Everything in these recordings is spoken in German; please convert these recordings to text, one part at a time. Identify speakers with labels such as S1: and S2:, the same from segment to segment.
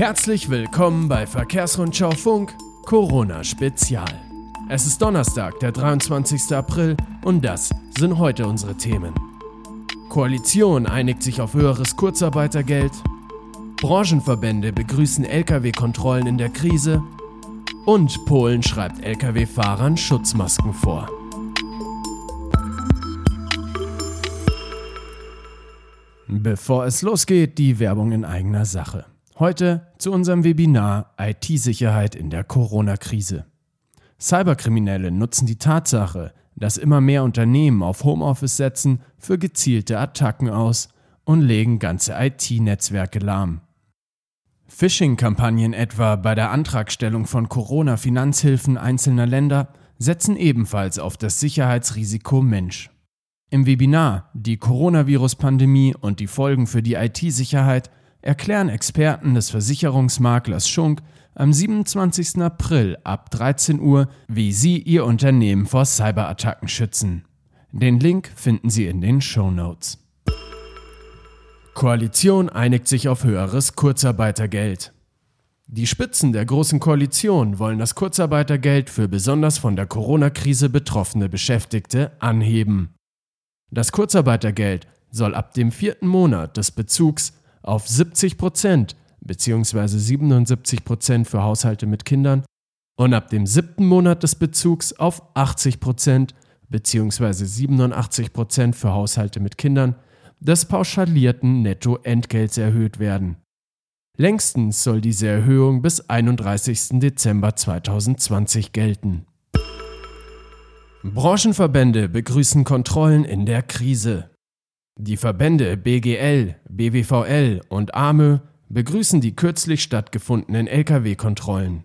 S1: Herzlich willkommen bei Verkehrsrundschau Funk Corona Spezial. Es ist Donnerstag, der 23. April und das sind heute unsere Themen. Koalition einigt sich auf höheres Kurzarbeitergeld. Branchenverbände begrüßen Lkw-Kontrollen in der Krise. Und Polen schreibt Lkw-Fahrern Schutzmasken vor. Bevor es losgeht, die Werbung in eigener Sache. Heute zu unserem Webinar IT-Sicherheit in der Corona-Krise. Cyberkriminelle nutzen die Tatsache, dass immer mehr Unternehmen auf Homeoffice setzen, für gezielte Attacken aus und legen ganze IT-Netzwerke lahm. Phishing-Kampagnen etwa bei der Antragstellung von Corona-Finanzhilfen einzelner Länder setzen ebenfalls auf das Sicherheitsrisiko Mensch. Im Webinar Die Coronavirus-Pandemie und die Folgen für die IT-Sicherheit erklären Experten des Versicherungsmaklers Schunk am 27. April ab 13 Uhr, wie Sie Ihr Unternehmen vor Cyberattacken schützen. Den Link finden Sie in den Show Notes. Koalition einigt sich auf höheres Kurzarbeitergeld. Die Spitzen der Großen Koalition wollen das Kurzarbeitergeld für besonders von der Corona-Krise betroffene Beschäftigte anheben. Das Kurzarbeitergeld soll ab dem vierten Monat des Bezugs auf 70 Prozent bzw. 77 Prozent für Haushalte mit Kindern und ab dem siebten Monat des Bezugs auf 80 Prozent bzw. 87 Prozent für Haushalte mit Kindern des pauschalierten Nettoentgelts erhöht werden. Längstens soll diese Erhöhung bis 31. Dezember 2020 gelten. Branchenverbände begrüßen Kontrollen in der Krise. Die Verbände BGL, BWVL und AME begrüßen die kürzlich stattgefundenen Lkw-Kontrollen.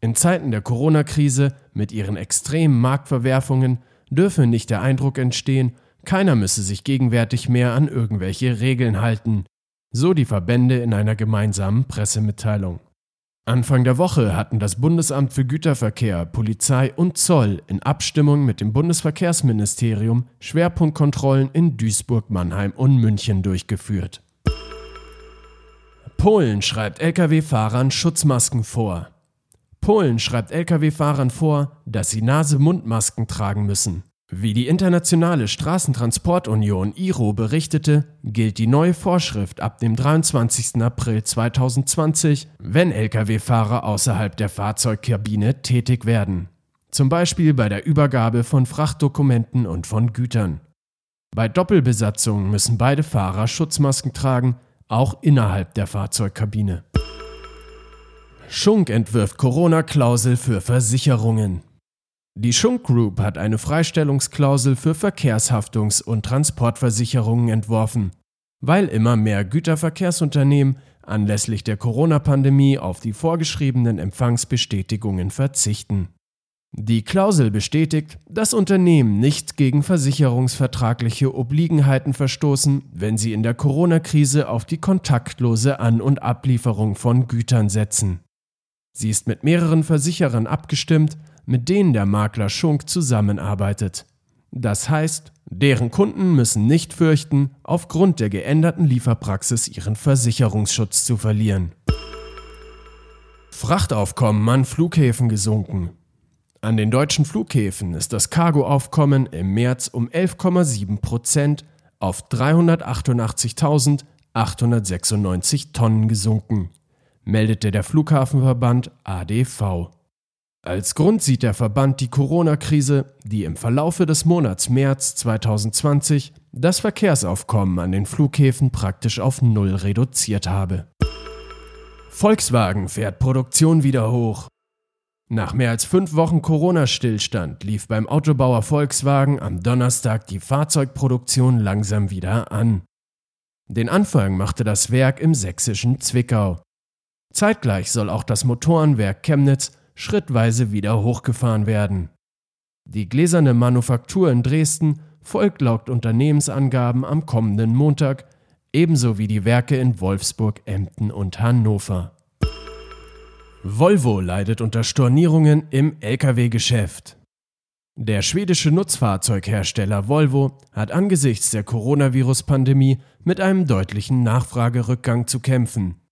S1: In Zeiten der Corona-Krise mit ihren extremen Marktverwerfungen dürfe nicht der Eindruck entstehen, keiner müsse sich gegenwärtig mehr an irgendwelche Regeln halten, so die Verbände in einer gemeinsamen Pressemitteilung. Anfang der Woche hatten das Bundesamt für Güterverkehr, Polizei und Zoll in Abstimmung mit dem Bundesverkehrsministerium Schwerpunktkontrollen in Duisburg, Mannheim und München durchgeführt. Polen schreibt Lkw-Fahrern Schutzmasken vor. Polen schreibt Lkw-Fahrern vor, dass sie Nase-Mund-Masken tragen müssen. Wie die Internationale Straßentransportunion IRO berichtete, gilt die neue Vorschrift ab dem 23. April 2020, wenn Lkw-Fahrer außerhalb der Fahrzeugkabine tätig werden. Zum Beispiel bei der Übergabe von Frachtdokumenten und von Gütern. Bei Doppelbesatzungen müssen beide Fahrer Schutzmasken tragen, auch innerhalb der Fahrzeugkabine. Schunk entwirft Corona-Klausel für Versicherungen. Die Schunk Group hat eine Freistellungsklausel für Verkehrshaftungs- und Transportversicherungen entworfen, weil immer mehr Güterverkehrsunternehmen anlässlich der Corona-Pandemie auf die vorgeschriebenen Empfangsbestätigungen verzichten. Die Klausel bestätigt, dass Unternehmen nicht gegen versicherungsvertragliche Obliegenheiten verstoßen, wenn sie in der Corona-Krise auf die kontaktlose An- und Ablieferung von Gütern setzen. Sie ist mit mehreren Versicherern abgestimmt mit denen der Makler Schunk zusammenarbeitet. Das heißt, deren Kunden müssen nicht fürchten, aufgrund der geänderten Lieferpraxis ihren Versicherungsschutz zu verlieren. Frachtaufkommen an Flughäfen gesunken. An den deutschen Flughäfen ist das Cargoaufkommen im März um 11,7 Prozent auf 388.896 Tonnen gesunken, meldete der Flughafenverband ADV. Als Grund sieht der Verband die Corona-Krise, die im Verlaufe des Monats März 2020 das Verkehrsaufkommen an den Flughäfen praktisch auf Null reduziert habe. Volkswagen fährt Produktion wieder hoch. Nach mehr als fünf Wochen Corona-Stillstand lief beim Autobauer Volkswagen am Donnerstag die Fahrzeugproduktion langsam wieder an. Den Anfang machte das Werk im sächsischen Zwickau. Zeitgleich soll auch das Motorenwerk Chemnitz schrittweise wieder hochgefahren werden. Die gläserne Manufaktur in Dresden folgt laut Unternehmensangaben am kommenden Montag, ebenso wie die Werke in Wolfsburg, Emden und Hannover. Volvo leidet unter Stornierungen im Lkw-Geschäft. Der schwedische Nutzfahrzeughersteller Volvo hat angesichts der Coronavirus-Pandemie mit einem deutlichen Nachfragerückgang zu kämpfen.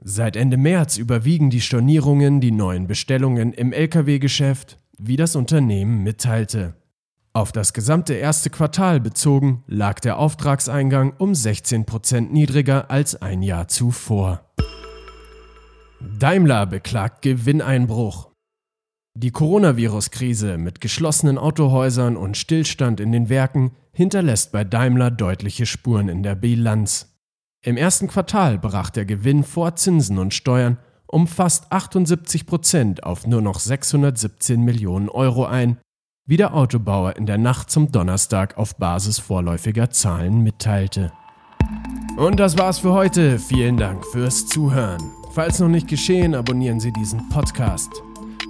S1: Seit Ende März überwiegen die Stornierungen die neuen Bestellungen im Lkw-Geschäft, wie das Unternehmen mitteilte. Auf das gesamte erste Quartal bezogen lag der Auftragseingang um 16% niedriger als ein Jahr zuvor. Daimler beklagt Gewinneinbruch. Die Coronavirus-Krise mit geschlossenen Autohäusern und Stillstand in den Werken hinterlässt bei Daimler deutliche Spuren in der Bilanz. Im ersten Quartal brach der Gewinn vor Zinsen und Steuern um fast 78 Prozent auf nur noch 617 Millionen Euro ein, wie der Autobauer in der Nacht zum Donnerstag auf Basis vorläufiger Zahlen mitteilte. Und das war's für heute. Vielen Dank fürs Zuhören. Falls noch nicht geschehen, abonnieren Sie diesen Podcast.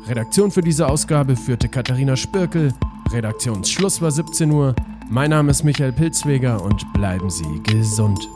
S1: Redaktion für diese Ausgabe führte Katharina Spirkel. Redaktionsschluss war 17 Uhr. Mein Name ist Michael Pilzweger und bleiben Sie gesund.